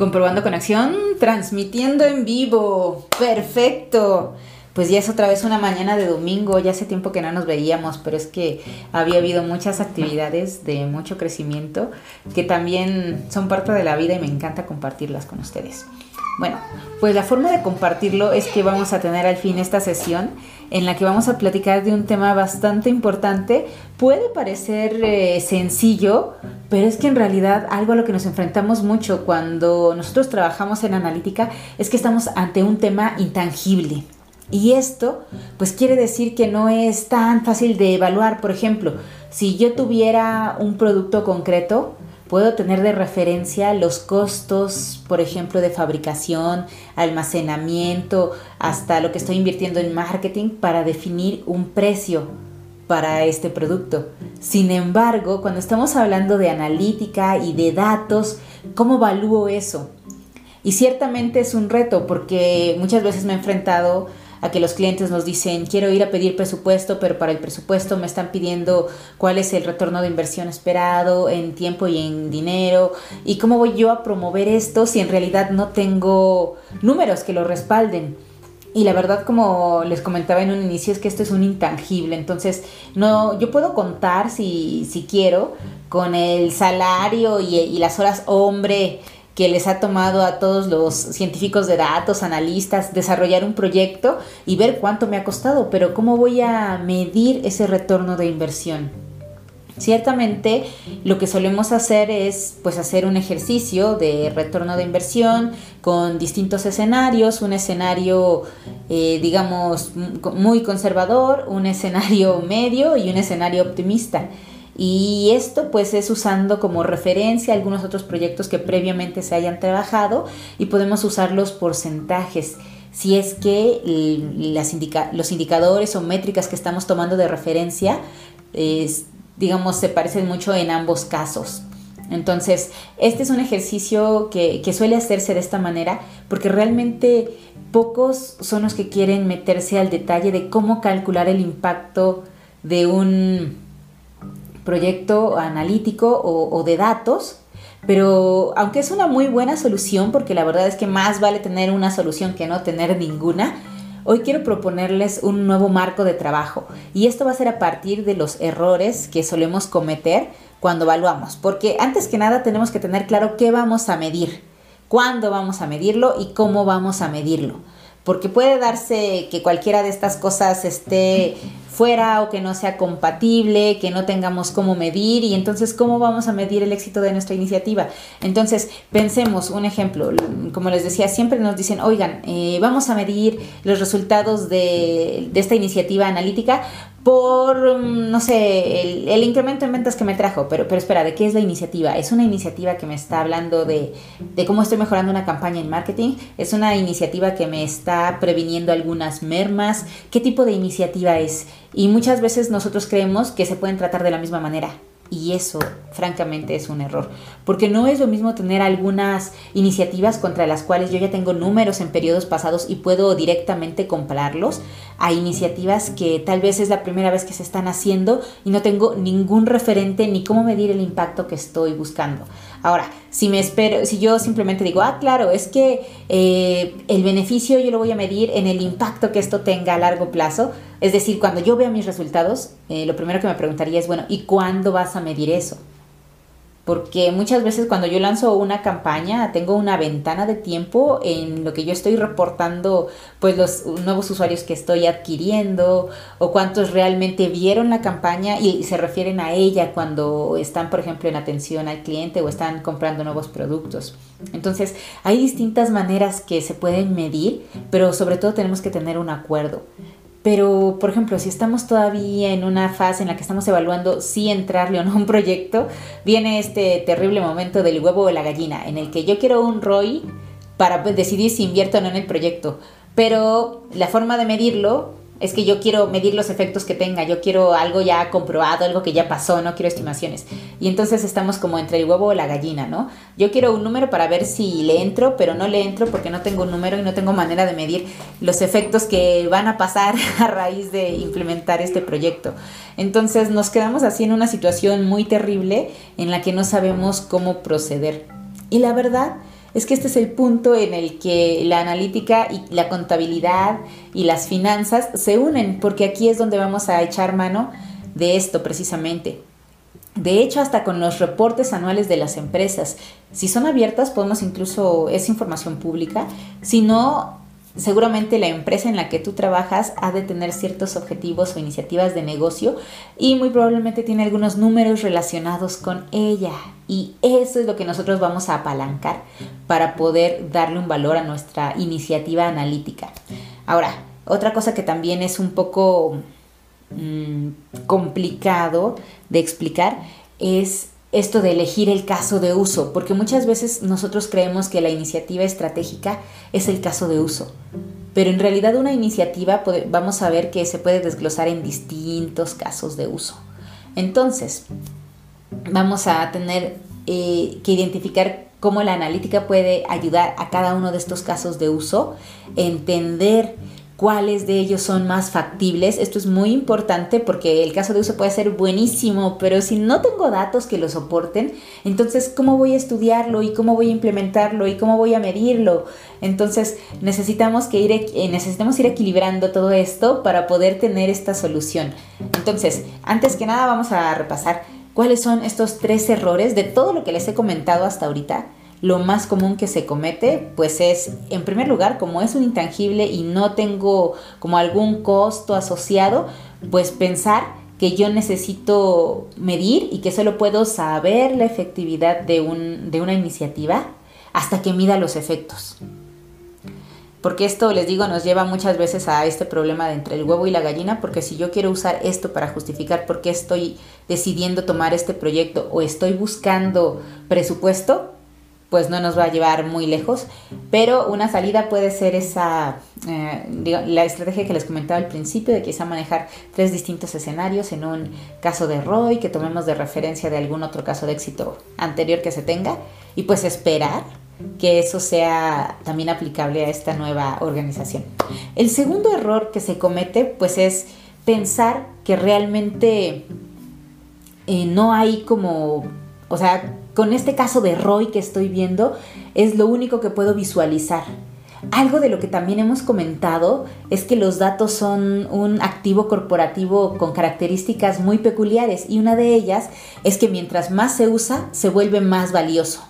Comprobando conexión, transmitiendo en vivo. Perfecto. Pues ya es otra vez una mañana de domingo, ya hace tiempo que no nos veíamos, pero es que había habido muchas actividades de mucho crecimiento que también son parte de la vida y me encanta compartirlas con ustedes. Bueno, pues la forma de compartirlo es que vamos a tener al fin esta sesión en la que vamos a platicar de un tema bastante importante. Puede parecer eh, sencillo, pero es que en realidad algo a lo que nos enfrentamos mucho cuando nosotros trabajamos en analítica es que estamos ante un tema intangible. Y esto, pues quiere decir que no es tan fácil de evaluar. Por ejemplo, si yo tuviera un producto concreto, Puedo tener de referencia los costos, por ejemplo, de fabricación, almacenamiento, hasta lo que estoy invirtiendo en marketing para definir un precio para este producto. Sin embargo, cuando estamos hablando de analítica y de datos, ¿cómo evalúo eso? Y ciertamente es un reto porque muchas veces me he enfrentado a que los clientes nos dicen, quiero ir a pedir presupuesto, pero para el presupuesto me están pidiendo cuál es el retorno de inversión esperado en tiempo y en dinero, y cómo voy yo a promover esto si en realidad no tengo números que lo respalden. Y la verdad, como les comentaba en un inicio, es que esto es un intangible. Entonces, no, yo puedo contar si, si quiero con el salario y, y las horas hombre que les ha tomado a todos los científicos de datos, analistas, desarrollar un proyecto y ver cuánto me ha costado, pero ¿cómo voy a medir ese retorno de inversión? Ciertamente lo que solemos hacer es pues hacer un ejercicio de retorno de inversión con distintos escenarios, un escenario eh, digamos muy conservador, un escenario medio y un escenario optimista. Y esto pues es usando como referencia algunos otros proyectos que previamente se hayan trabajado y podemos usar los porcentajes si es que los indicadores o métricas que estamos tomando de referencia, digamos, se parecen mucho en ambos casos. Entonces, este es un ejercicio que, que, suele hacerse de esta manera porque realmente pocos son los que quieren meterse al detalle de cómo calcular el impacto de un proyecto analítico o, de datos, pero aunque es una muy buena solución, porque la verdad es que más vale tener una solución que no tener ninguna, hoy quiero proponerles un nuevo marco de trabajo. Y esto va a ser a partir de los errores que solemos cometer cuando evaluamos, porque antes que nada tenemos que tener claro qué vamos a medir, cuándo vamos a medirlo y cómo vamos a medirlo. Porque puede darse que cualquiera de estas cosas esté fuera o que no sea compatible, que no tengamos cómo medir y entonces cómo vamos a medir el éxito de nuestra iniciativa. Entonces, pensemos un ejemplo, como les decía, siempre nos dicen, oigan, eh, vamos a medir los resultados de, esta iniciativa analítica por, mm, no sé, el, incremento en ventas que me trajo, pero, pero espera, ¿de qué es la iniciativa? ¿Es una iniciativa que me está hablando de, de, cómo estoy mejorando una campaña en marketing? ¿Es una iniciativa que me está previniendo algunas mermas? ¿Qué tipo de iniciativa es? Y muchas veces nosotros creemos que se pueden tratar de la misma manera. Y eso, francamente, es un error. Porque no es lo mismo tener algunas iniciativas contra las cuales yo ya tengo números en periodos pasados y puedo directamente comprarlos, a iniciativas que tal vez es la primera vez que se están haciendo y no tengo ningún referente ni cómo medir el impacto que estoy buscando. Ahora, si me espero, si yo simplemente digo, ah, claro, es que eh, el beneficio yo lo voy a medir en el impacto que esto tenga a largo plazo, es decir, cuando yo vea mis resultados, eh, lo primero que me preguntaría es, bueno, ¿y cuándo vas a medir eso? Porque muchas veces cuando yo lanzo una campaña tengo una ventana de tiempo en lo que yo estoy reportando pues los nuevos usuarios que estoy adquiriendo o cuántos realmente vieron la campaña y se refieren a ella cuando están por ejemplo en atención al cliente o están comprando nuevos productos. Entonces hay distintas maneras que se pueden medir, pero sobre todo tenemos que tener un acuerdo. Pero, por ejemplo, si estamos todavía en una fase en la que estamos evaluando si entrarle o no a un proyecto, viene este terrible momento del huevo o la gallina, en el que yo quiero un ROI para decidir si invierto o no en el proyecto. Pero la forma de medirlo es que yo quiero medir los efectos que tenga, yo quiero algo ya comprobado, algo que ya pasó, no quiero estimaciones. Y entonces estamos como entre el huevo o la gallina, ¿no? Yo quiero un número para ver si le entro, pero no le entro porque no tengo un número y no tengo manera de medir los efectos que van a pasar a raíz de implementar este proyecto. Entonces nos quedamos así en una situación muy terrible en la que no sabemos cómo proceder. Y la verdad es que este es el punto en el que la analítica y la contabilidad y las finanzas se unen, porque aquí es donde vamos a echar mano de esto precisamente. De hecho, hasta con los reportes anuales de las empresas, si son abiertas, podemos incluso, es información pública, si no, seguramente la empresa en la que tú trabajas ha de tener ciertos objetivos o iniciativas de negocio y muy probablemente tiene algunos números relacionados con ella. Y eso es lo que nosotros vamos a apalancar para poder darle un valor a nuestra iniciativa analítica. Ahora, otra cosa que también es un poco mm, complicado de explicar es esto de elegir el caso de uso, porque muchas veces nosotros creemos que la iniciativa estratégica es el caso de uso, pero en realidad una iniciativa vamos a ver que se puede desglosar en distintos casos de uso. Entonces, vamos a tener eh, que identificar cómo la analítica puede ayudar a cada uno de estos casos de uso, entender cuáles de ellos son más factibles. Esto es muy importante porque el caso de uso puede ser buenísimo, pero si no tengo datos que lo soporten, entonces ¿cómo voy a estudiarlo y cómo voy a implementarlo y cómo voy a medirlo? Entonces necesitamos, que ir, necesitamos ir equilibrando todo esto para poder tener esta solución. Entonces, antes que nada vamos a repasar cuáles son estos tres errores de todo lo que les he comentado hasta ahorita lo más común que se comete, pues es, en primer lugar, como es un intangible y no tengo como algún costo asociado, pues pensar que yo necesito medir y que solo puedo saber la efectividad de, un, de una iniciativa hasta que mida los efectos. Porque esto, les digo, nos lleva muchas veces a este problema de entre el huevo y la gallina, porque si yo quiero usar esto para justificar por qué estoy decidiendo tomar este proyecto o estoy buscando presupuesto, pues no nos va a llevar muy lejos, pero una salida puede ser esa, eh, la estrategia que les comentaba al principio, de quizá manejar tres distintos escenarios en un caso de ROI, que tomemos de referencia de algún otro caso de éxito anterior que se tenga, y pues esperar que eso sea también aplicable a esta nueva organización. El segundo error que se comete, pues es pensar que realmente eh, no hay como, o sea, con este caso de Roy que estoy viendo, es lo único que puedo visualizar. Algo de lo que también hemos comentado es que los datos son un activo corporativo con características muy peculiares y una de ellas es que mientras más se usa, se vuelve más valioso.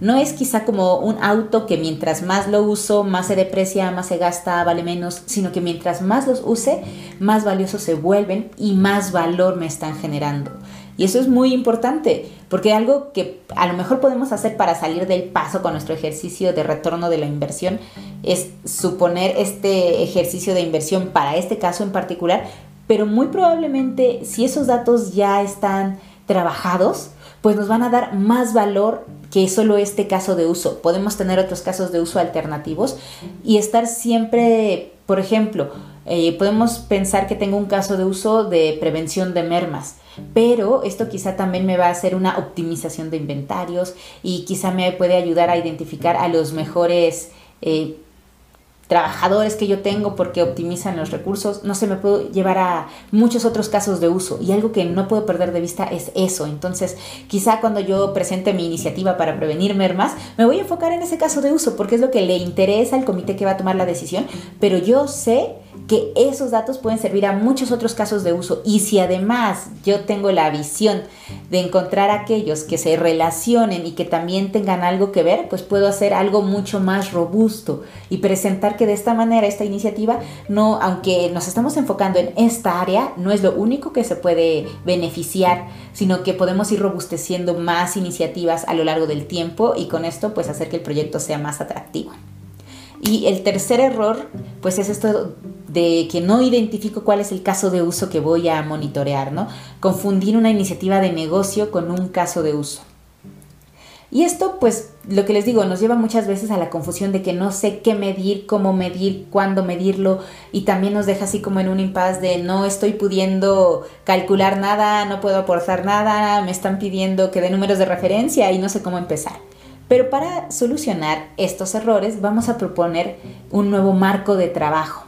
No es quizá como un auto que mientras más lo uso, más se deprecia, más se gasta, vale menos, sino que mientras más los use, más valiosos se vuelven y más valor me están generando. Y eso es muy importante, porque algo que a lo mejor podemos hacer para salir del paso con nuestro ejercicio de retorno de la inversión es suponer este ejercicio de inversión para este caso en particular, pero muy probablemente si esos datos ya están trabajados, pues nos van a dar más valor que solo este caso de uso. Podemos tener otros casos de uso alternativos y estar siempre, por ejemplo, eh, podemos pensar que tengo un caso de uso de prevención de mermas, pero esto quizá también me va a hacer una optimización de inventarios y quizá me puede ayudar a identificar a los mejores eh, trabajadores que yo tengo porque optimizan los recursos, no se me puedo llevar a muchos otros casos de uso y algo que no puedo perder de vista es eso. Entonces, quizá cuando yo presente mi iniciativa para prevenir mermas, me voy a enfocar en ese caso de uso porque es lo que le interesa al comité que va a tomar la decisión, pero yo sé que esos datos pueden servir a muchos otros casos de uso y si además yo tengo la visión de encontrar aquellos que se relacionen y que también tengan algo que ver, pues puedo hacer algo mucho más robusto y presentar que de esta manera esta iniciativa no, aunque nos estamos enfocando en esta área, no es lo único que se puede beneficiar, sino que podemos ir robusteciendo más iniciativas a lo largo del tiempo y con esto pues hacer que el proyecto sea más atractivo. Y el tercer error, pues es esto de que no identifico cuál es el caso de uso que voy a monitorear, ¿no? Confundir una iniciativa de negocio con un caso de uso. Y esto, pues, lo que les digo, nos lleva muchas veces a la confusión de que no sé qué medir, cómo medir, cuándo medirlo, y también nos deja así como en un impasse de no estoy pudiendo calcular nada, no puedo aportar nada, me están pidiendo que dé números de referencia y no sé cómo empezar. Pero para solucionar estos errores vamos a proponer un nuevo marco de trabajo.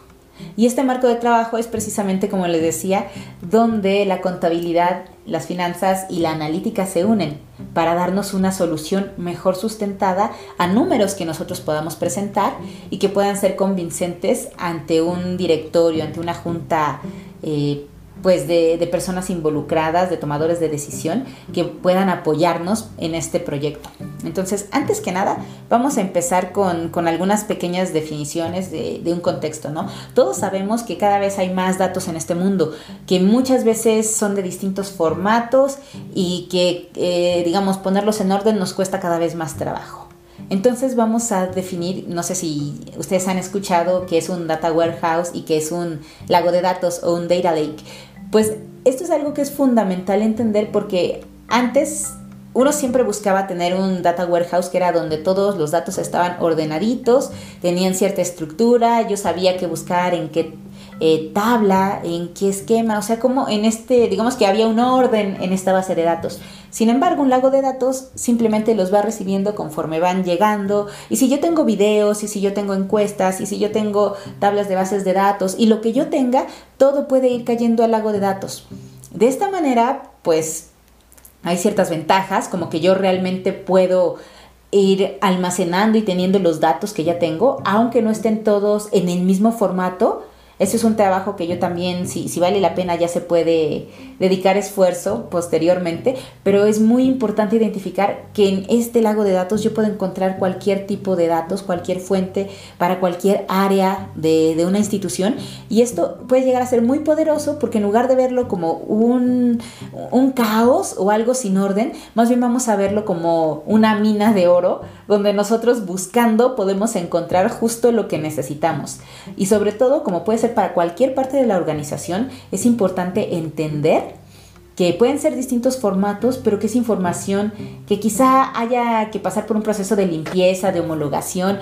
Y este marco de trabajo es precisamente, como les decía, donde la contabilidad, las finanzas y la analítica se unen para darnos una solución mejor sustentada a números que nosotros podamos presentar y que puedan ser convincentes ante un directorio, ante una junta eh, pues de, personas involucradas, de tomadores de decisión, que puedan apoyarnos en este proyecto. Entonces, antes que nada, vamos a empezar con, algunas pequeñas definiciones de, un contexto, ¿no? Todos sabemos que cada vez hay más datos en este mundo, que muchas veces son de distintos formatos y que, eh, digamos, ponerlos en orden nos cuesta cada vez más trabajo. Entonces vamos a definir, no sé si ustedes han escuchado que es un data warehouse y que es un lago de datos o un data lake. Pues esto es algo que es fundamental entender porque antes uno siempre buscaba tener un data warehouse que era donde todos los datos estaban ordenaditos, tenían cierta estructura, yo sabía qué buscar, en qué eh, tabla, en qué esquema, o sea, como en este, digamos que había un orden en esta base de datos. Sin embargo, un lago de datos simplemente los va recibiendo conforme van llegando. Y si yo tengo videos, y si yo tengo encuestas, y si yo tengo tablas de bases de datos, y lo que yo tenga, todo puede ir cayendo al lago de datos. De esta manera, pues hay ciertas ventajas, como que yo realmente puedo ir almacenando y teniendo los datos que ya tengo, aunque no estén todos en el mismo formato, ese es un trabajo que yo también, si, si vale la pena, ya se puede dedicar esfuerzo posteriormente, pero es muy importante identificar que en este lago de datos yo puedo encontrar cualquier tipo de datos, cualquier fuente para cualquier área de, de una institución y esto puede llegar a ser muy poderoso porque en lugar de verlo como un, un caos o algo sin orden, más bien vamos a verlo como una mina de oro donde nosotros buscando podemos encontrar justo lo que necesitamos. Y sobre todo, como puede ser para cualquier parte de la organización, es importante entender que pueden ser distintos formatos, pero que es información que quizá haya que pasar por un proceso de limpieza, de homologación,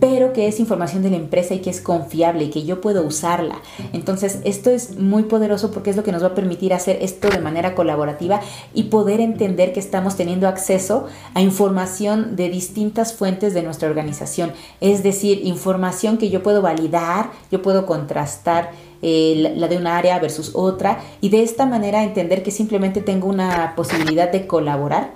pero que es información de la empresa y que es confiable y que yo puedo usarla. Entonces, esto es muy poderoso porque es lo que nos va a permitir hacer esto de manera colaborativa y poder entender que estamos teniendo acceso a información de distintas fuentes de nuestra organización. Es decir, información que yo puedo validar, yo puedo contrastar. Eh, la de una área versus otra y de esta manera entender que simplemente tengo una posibilidad de colaborar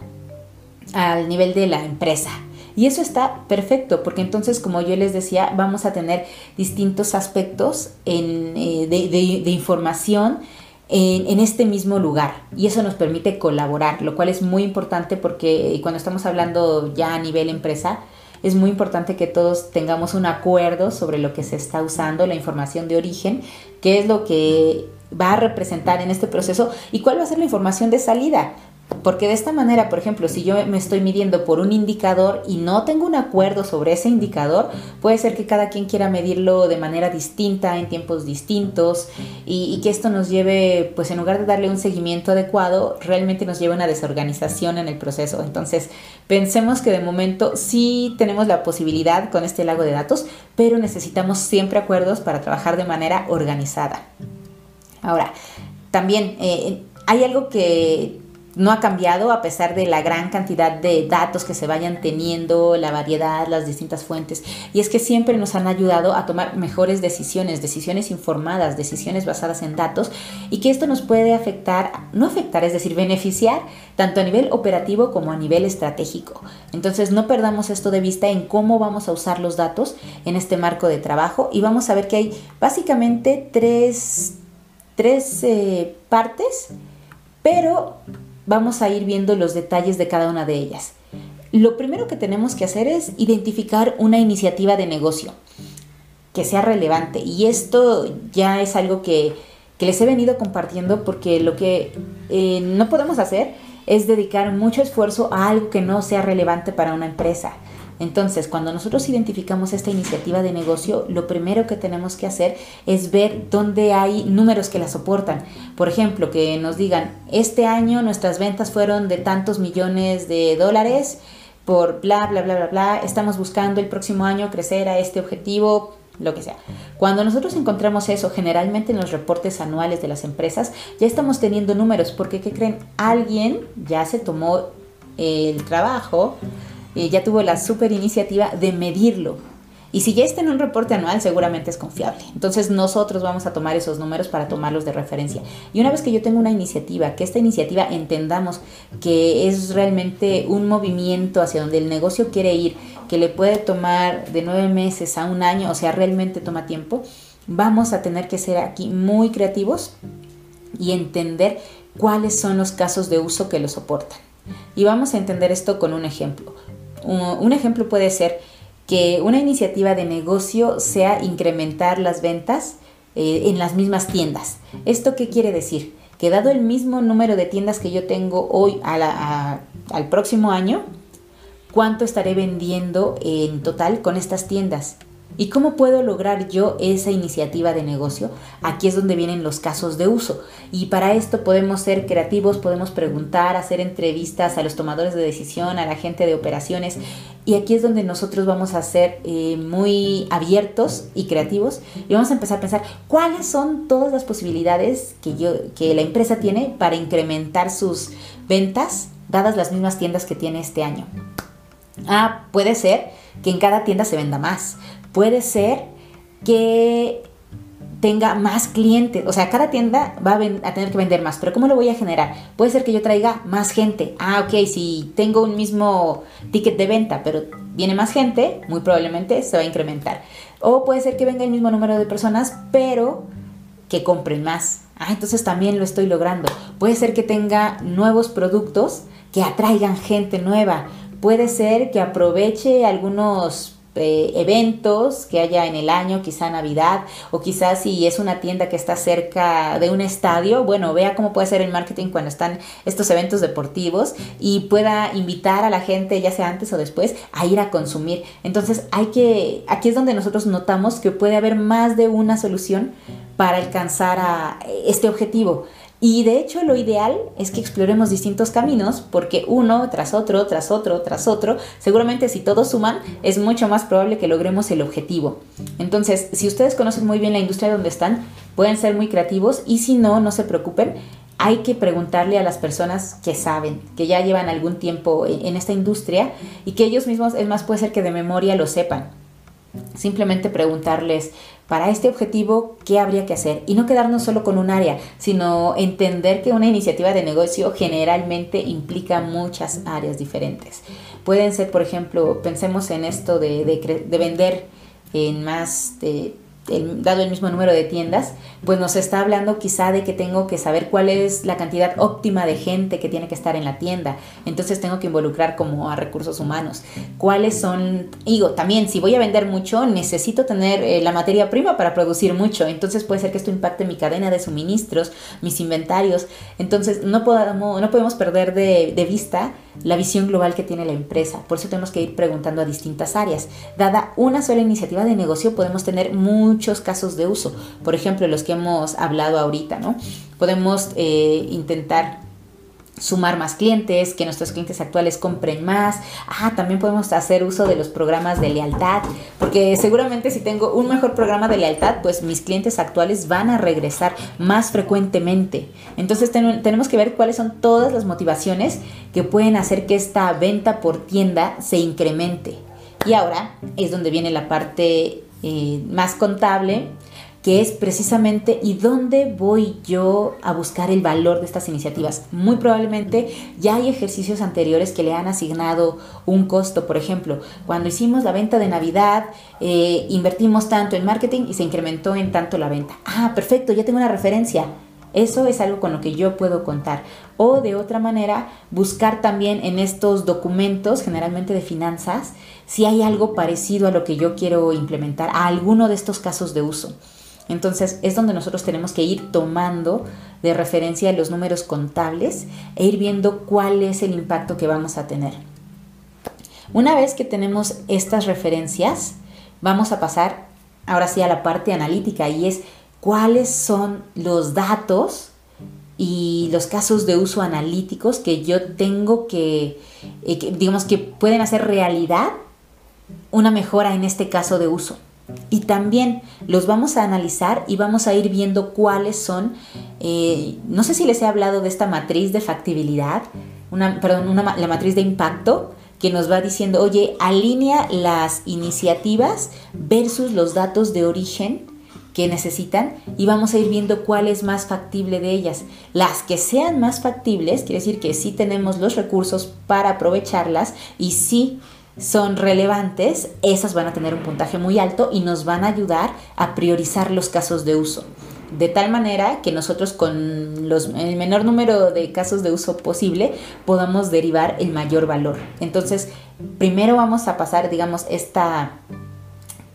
al nivel de la empresa. Y eso está perfecto, porque entonces, como yo les decía, vamos a tener distintos aspectos eh, de, información en, este mismo lugar. Y eso nos permite colaborar, lo cual es muy importante porque cuando estamos hablando ya a nivel empresa, es muy importante que todos tengamos un acuerdo sobre lo que se está usando, la información de origen, qué es lo que va a representar en este proceso y cuál va a ser la información de salida. Porque de esta manera, por ejemplo, si yo me estoy midiendo por un indicador y no tengo un acuerdo sobre ese indicador, puede ser que cada quien quiera medirlo de manera distinta, en tiempos distintos, y, que esto nos lleve, pues en lugar de darle un seguimiento adecuado, realmente nos lleve a una desorganización en el proceso. Entonces, pensemos que de momento sí tenemos la posibilidad con este lago de datos, pero necesitamos siempre acuerdos para trabajar de manera organizada. Ahora, también eh, hay algo que no ha cambiado a pesar de la gran cantidad de datos que se vayan teniendo, la variedad, las distintas fuentes. Y es que siempre nos han ayudado a tomar mejores decisiones, decisiones informadas, decisiones basadas en datos, y que esto nos puede afectar, no afectar, es decir, beneficiar tanto a nivel operativo como a nivel estratégico. Entonces no perdamos esto de vista en cómo vamos a usar los datos en este marco de trabajo y vamos a ver que hay básicamente tres, tres eh, partes, pero vamos a ir viendo los detalles de cada una de ellas. Lo primero que tenemos que hacer es identificar una iniciativa de negocio que sea relevante. Y esto ya es algo que, les he venido compartiendo porque lo que eh, no podemos hacer es dedicar mucho esfuerzo a algo que no sea relevante para una empresa. Entonces, cuando nosotros identificamos esta iniciativa de negocio, lo primero que tenemos que hacer es ver dónde hay números que la soportan. Por ejemplo, que nos digan, este año nuestras ventas fueron de tantos millones de dólares por bla, bla, bla, bla, bla. Estamos buscando el próximo año crecer a este objetivo, lo que sea. Cuando nosotros encontramos eso, generalmente en los reportes anuales de las empresas, ya estamos teniendo números, porque ¿qué creen? Alguien ya se tomó el trabajo ya tuvo la super iniciativa de medirlo. Y si ya está en un reporte anual, seguramente es confiable. Entonces nosotros vamos a tomar esos números para tomarlos de referencia. Y una vez que yo tengo una iniciativa, que esta iniciativa entendamos que es realmente un movimiento hacia donde el negocio quiere ir, que le puede tomar de nueve meses a un año, o sea, realmente toma tiempo, vamos a tener que ser aquí muy creativos y entender cuáles son los casos de uso que lo soportan. Y vamos a entender esto con un ejemplo. Un ejemplo puede ser que una iniciativa de negocio sea incrementar las ventas eh, en las mismas tiendas. ¿Esto qué quiere decir? Que dado el mismo número de tiendas que yo tengo hoy al próximo año, ¿cuánto estaré vendiendo en total con estas tiendas? ¿Y cómo puedo lograr yo esa iniciativa de negocio? Aquí es donde vienen los casos de uso. Y para esto podemos ser creativos, podemos preguntar, hacer entrevistas a los tomadores de decisión, a la gente de operaciones. Y aquí es donde nosotros vamos a ser eh, muy abiertos y creativos y vamos a empezar a pensar cuáles son todas las posibilidades que, que la empresa tiene para incrementar sus ventas dadas las mismas tiendas que tiene este año. Ah, puede ser que en cada tienda se venda más puede ser que tenga más clientes, o sea, cada tienda va a, tener que vender más, pero ¿cómo lo voy a generar? Puede ser que yo traiga más gente. Ah, ok, si tengo un mismo ticket de venta, pero viene más gente, muy probablemente se va a incrementar. O puede ser que venga el mismo número de personas, pero que compren más. Ah, entonces también lo estoy logrando. Puede ser que tenga nuevos productos que atraigan gente nueva. Puede ser que aproveche algunos eh, eventos que haya en el año, quizá Navidad, o quizás si es una tienda que está cerca de un estadio, bueno, vea cómo puede ser el marketing cuando están estos eventos deportivos y pueda invitar a la gente, ya sea antes o después, a ir a consumir. Entonces, hay que, aquí es donde nosotros notamos que puede haber más de una solución para alcanzar a este objetivo. Y de hecho lo ideal es que exploremos distintos caminos porque uno tras otro, tras otro, tras otro, seguramente si todos suman es mucho más probable que logremos el objetivo. Entonces, si ustedes conocen muy bien la industria donde están, pueden ser muy creativos y si no, no se preocupen. Hay que preguntarle a las personas que saben, que ya llevan algún tiempo en esta industria y que ellos mismos, es más, puede ser que de memoria lo sepan. Simplemente preguntarles, para este objetivo, ¿qué habría que hacer? Y no quedarnos solo con un área, sino entender que una iniciativa de negocio generalmente implica muchas áreas diferentes. Pueden ser, por ejemplo, pensemos en esto de, de vender en más dado el mismo número de tiendas, pues nos está hablando quizá de que tengo que saber cuál es la cantidad óptima de gente que tiene que estar en la tienda. Entonces tengo que involucrar como a recursos humanos. ¿Cuáles son? Digo, también si voy a vender mucho, necesito tener eh, la materia prima para producir mucho. Entonces puede ser que esto impacte mi cadena de suministros, mis inventarios. Entonces no podemos, no podemos perder de, de vista la visión global que tiene la empresa. Por eso tenemos que ir preguntando a distintas áreas. Dada una sola iniciativa de negocio, podemos tener muchos casos de uso. Por ejemplo, los que hemos hablado ahorita, ¿no? Podemos eh, intentar sumar más clientes, que nuestros clientes actuales compren más. Ah, también podemos hacer uso de los programas de lealtad, porque seguramente si tengo un mejor programa de lealtad, pues mis clientes actuales van a regresar más frecuentemente. Entonces tenemos que ver cuáles son todas las motivaciones que pueden hacer que esta venta por tienda se incremente. Y ahora es donde viene la parte eh, más contable que es precisamente y dónde voy yo a buscar el valor de estas iniciativas. Muy probablemente ya hay ejercicios anteriores que le han asignado un costo. Por ejemplo, cuando hicimos la venta de Navidad, eh, invertimos tanto en marketing y se incrementó en tanto la venta. Ah, perfecto, ya tengo una referencia. Eso es algo con lo que yo puedo contar. O de otra manera, buscar también en estos documentos, generalmente de finanzas, si hay algo parecido a lo que yo quiero implementar, a alguno de estos casos de uso. Entonces es donde nosotros tenemos que ir tomando de referencia los números contables e ir viendo cuál es el impacto que vamos a tener. Una vez que tenemos estas referencias, vamos a pasar ahora sí a la parte analítica y es cuáles son los datos y los casos de uso analíticos que yo tengo que, eh, que digamos que pueden hacer realidad una mejora en este caso de uso. Y también los vamos a analizar y vamos a ir viendo cuáles son, eh, no sé si les he hablado de esta matriz de factibilidad, perdón, la matriz de impacto, que nos va diciendo, oye, alinea las iniciativas versus los datos de origen que necesitan y vamos a ir viendo cuál es más factible de ellas. Las que sean más factibles, quiere decir que sí tenemos los recursos para aprovecharlas y sí son relevantes, esas van a tener un puntaje muy alto y nos van a ayudar a priorizar los casos de uso. De tal manera que nosotros con los, el menor número de casos de uso posible podamos derivar el mayor valor. Entonces, primero vamos a pasar, digamos, esta,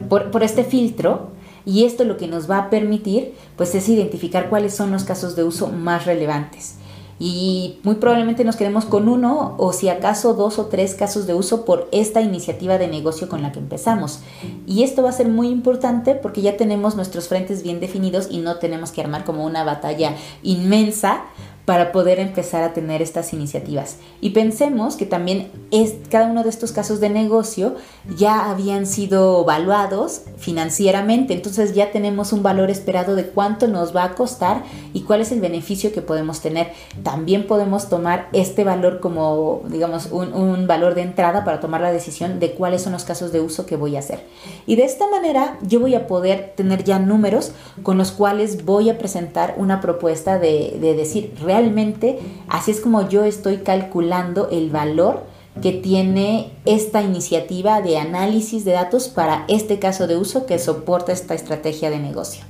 por, por este filtro y esto lo que nos va a permitir pues es identificar cuáles son los casos de uso más relevantes. Y muy probablemente nos quedemos con uno o si acaso dos o tres casos de uso por esta iniciativa de negocio con la que empezamos. Y esto va a ser muy importante porque ya tenemos nuestros frentes bien definidos y no tenemos que armar como una batalla inmensa para poder empezar a tener estas iniciativas. Y pensemos que también es, cada uno de estos casos de negocio ya habían sido evaluados financieramente, entonces ya tenemos un valor esperado de cuánto nos va a costar y cuál es el beneficio que podemos tener. También podemos tomar este valor como, digamos, un, un valor de entrada para tomar la decisión de cuáles son los casos de uso que voy a hacer. Y de esta manera yo voy a poder tener ya números con los cuales voy a presentar una propuesta de, de decir, realmente realmente así es como yo estoy calculando el valor que tiene esta iniciativa de análisis de datos para este caso de uso que soporta esta estrategia de negocio.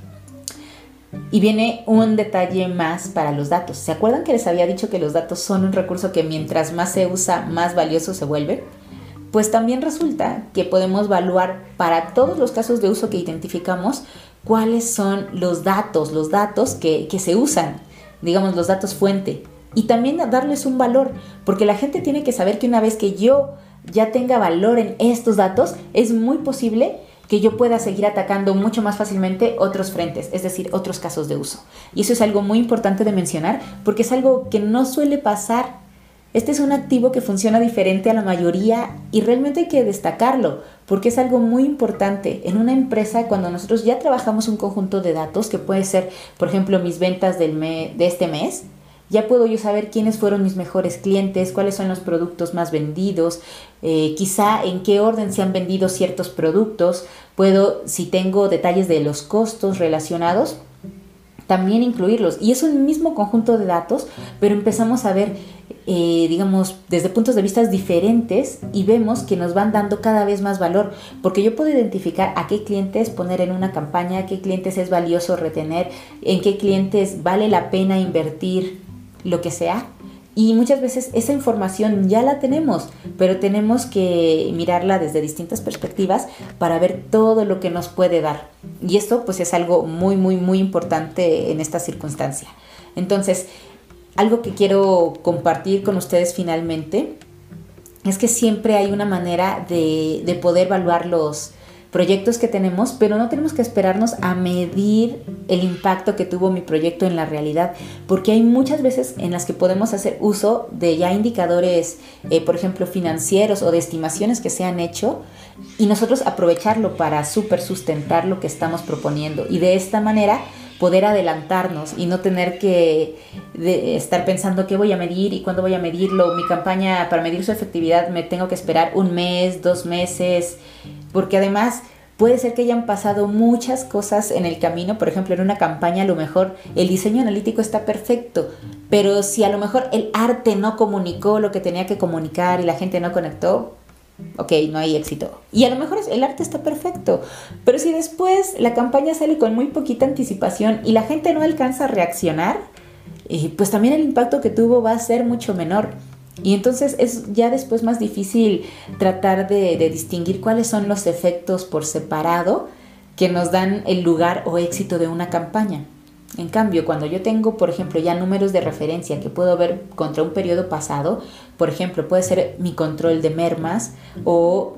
Y viene un detalle más para los datos. ¿Se acuerdan que les había dicho que los datos son un recurso que mientras más se usa, más valioso se vuelve? Pues también resulta que podemos evaluar para todos los casos de uso que identificamos cuáles son los datos, los datos que, que se usan digamos, los datos fuente. Y también darles un valor, porque la gente tiene que saber que una vez que yo ya tenga valor en estos datos, es muy posible que yo pueda seguir atacando mucho más fácilmente otros frentes, es decir, otros casos de uso. Y eso es algo muy importante de mencionar porque es algo que no suele pasar. Este es un activo que funciona diferente a la mayoría y realmente hay que destacarlo porque es algo muy importante. En una empresa, cuando nosotros ya trabajamos un conjunto de datos, que puede ser, por ejemplo, mis ventas del de este mes, ya puedo yo saber quiénes fueron mis mejores clientes, cuáles son los productos más vendidos, eh, quizá en qué orden se han vendido ciertos productos. Puedo, si tengo detalles de los costos relacionados, también incluirlos. Y es un mismo conjunto de datos, pero empezamos a ver eh, digamos, desde puntos de vista diferentes y vemos que nos van dando cada vez más valor, porque yo puedo identificar a qué clientes poner en una campaña, a qué clientes es valioso retener, en qué clientes vale la pena invertir, lo que sea. Y muchas veces esa información ya la tenemos, pero tenemos que mirarla desde distintas perspectivas para ver todo lo que nos puede dar. Y esto pues es algo muy, muy, muy importante en esta circunstancia. Entonces, algo que quiero compartir con ustedes finalmente es que siempre hay una manera de, poder evaluar los proyectos que tenemos, pero no tenemos que esperarnos a medir el impacto que tuvo mi proyecto en la realidad, porque hay muchas veces en las que podemos hacer uso de ya indicadores, eh, por ejemplo, financieros o de estimaciones que se han hecho, y nosotros aprovecharlo para super sustentar lo que estamos proponiendo. Y de esta manera poder adelantarnos y no tener que estar pensando qué voy a medir y cuándo voy a medirlo. Mi campaña para medir su efectividad me tengo que esperar un mes, dos meses, porque además puede ser que hayan pasado muchas cosas en el camino. Por ejemplo, en una campaña a lo mejor el diseño analítico está perfecto, pero si a lo mejor el arte no comunicó lo que tenía que comunicar y la gente no conectó, ok, no hay éxito. Y a lo mejor el arte está perfecto, pero si después la campaña sale con muy poquita anticipación y la gente no alcanza a reaccionar, eh, pues también el impacto que tuvo va a ser mucho menor. Y entonces es ya después más difícil tratar de, de distinguir cuáles son los efectos por separado que nos dan el lugar o éxito de una campaña. En cambio, cuando yo tengo, por ejemplo, ya números de referencia que puedo ver contra un periodo pasado, por ejemplo, puede ser mi control de mermas o,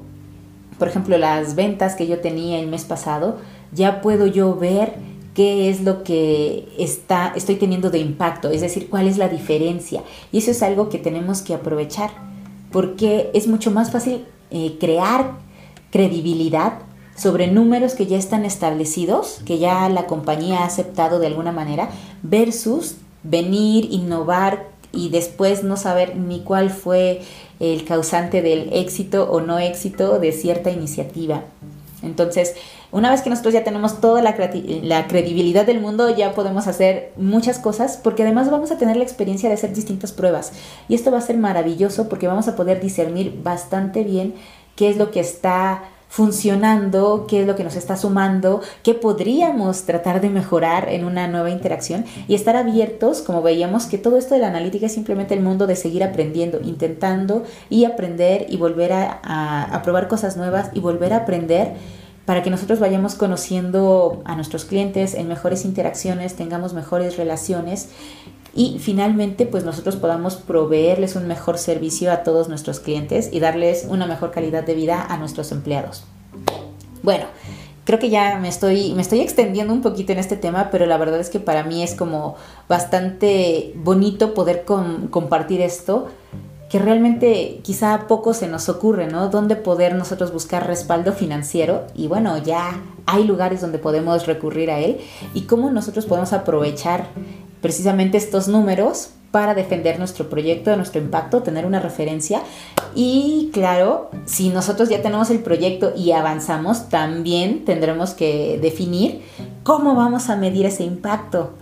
por ejemplo, las ventas que yo tenía el mes pasado, ya puedo yo ver qué es lo que está, estoy teniendo de impacto, es decir, cuál es la diferencia. Y eso es algo que tenemos que aprovechar, porque es mucho más fácil eh, crear credibilidad sobre números que ya están establecidos, que ya la compañía ha aceptado de alguna manera, versus venir, innovar, y después no saber ni cuál fue el causante del éxito o no éxito de cierta iniciativa. Entonces, una vez que nosotros ya tenemos toda la, credibilidad del mundo, ya podemos hacer muchas cosas porque además vamos a tener la experiencia de hacer distintas pruebas. Y esto va a ser maravilloso porque vamos a poder discernir bastante bien qué es lo que está funcionando, qué es lo que nos está sumando, qué podríamos tratar de mejorar en una nueva interacción y estar abiertos, como veíamos, que todo esto de la analítica es simplemente el mundo de seguir aprendiendo, intentando y aprender y volver a, a probar cosas nuevas y volver a aprender para que nosotros vayamos conociendo a nuestros clientes en mejores interacciones, tengamos mejores relaciones y finalmente pues nosotros podamos proveerles un mejor servicio a todos nuestros clientes y darles una mejor calidad de vida a nuestros empleados. Bueno, creo que ya me estoy, me estoy extendiendo un poquito en este tema, pero la verdad es que para mí es como bastante bonito poder compartir esto, que realmente quizá poco se nos ocurre, ¿no? Dónde poder nosotros buscar respaldo financiero y bueno, ya hay lugares donde podemos recurrir a él y cómo nosotros podemos aprovechar precisamente estos números para defender nuestro proyecto, nuestro impacto, tener una referencia. Y claro, si nosotros ya tenemos el proyecto y avanzamos, también tendremos que definir cómo vamos a medir ese impacto.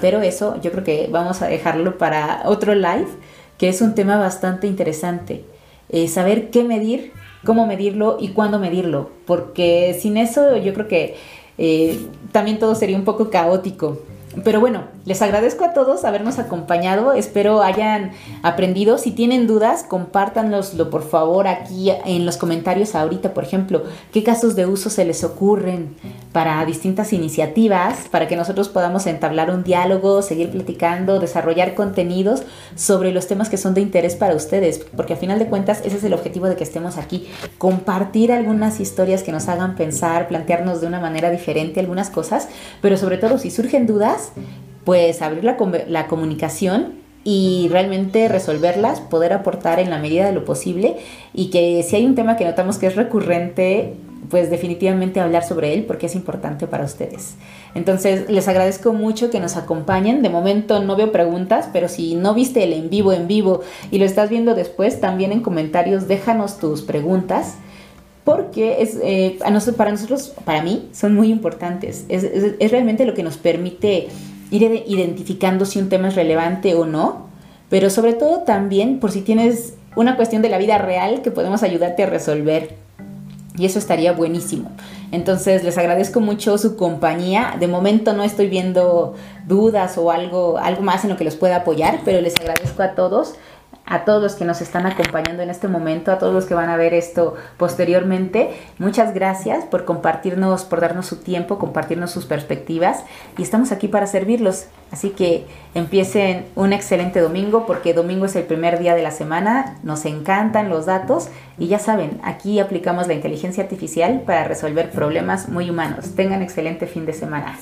Pero eso yo creo que vamos a dejarlo para otro live, que es un tema bastante interesante. Eh, saber qué medir, cómo medirlo y cuándo medirlo. Porque sin eso yo creo que eh, también todo sería un poco caótico. Pero bueno, les agradezco a todos habernos acompañado. Espero hayan aprendido. Si tienen dudas, compártanloslo por favor aquí en los comentarios ahorita, por ejemplo, qué casos de uso se les ocurren para distintas iniciativas, para que nosotros podamos entablar un diálogo, seguir platicando, desarrollar contenidos sobre los temas que son de interés para ustedes, porque a final de cuentas ese es el objetivo de que estemos aquí, compartir algunas historias que nos hagan pensar, plantearnos de una manera diferente algunas cosas, pero sobre todo si surgen dudas, pues abrir la, la comunicación y realmente resolverlas, poder aportar en la medida de lo posible y que si hay un tema que notamos que es recurrente, pues definitivamente hablar sobre él porque es importante para ustedes. Entonces, les agradezco mucho que nos acompañen. De momento no veo preguntas, pero si no viste el en vivo en vivo y lo estás viendo después, también en comentarios déjanos tus preguntas porque es, eh, para nosotros, para mí, son muy importantes. es realmente lo que nos permite ir identificando si un tema es relevante o no, pero sobre todo también por si tienes una cuestión de la vida real que podemos ayudarte a resolver. Y eso estaría buenísimo. Entonces les agradezco mucho su compañía. De momento no estoy viendo dudas o algo, algo más en lo que los pueda apoyar, pero les agradezco a todos a todos los que nos están acompañando en este momento, a todos los que van a ver esto posteriormente. Muchas gracias por compartirnos, por darnos su tiempo, compartirnos sus perspectivas y estamos aquí para servirlos. Así que empiecen un excelente domingo porque domingo es el primer día de la semana, nos encantan los datos y ya saben, aquí aplicamos la inteligencia artificial para resolver problemas muy humanos. Tengan excelente fin de semana.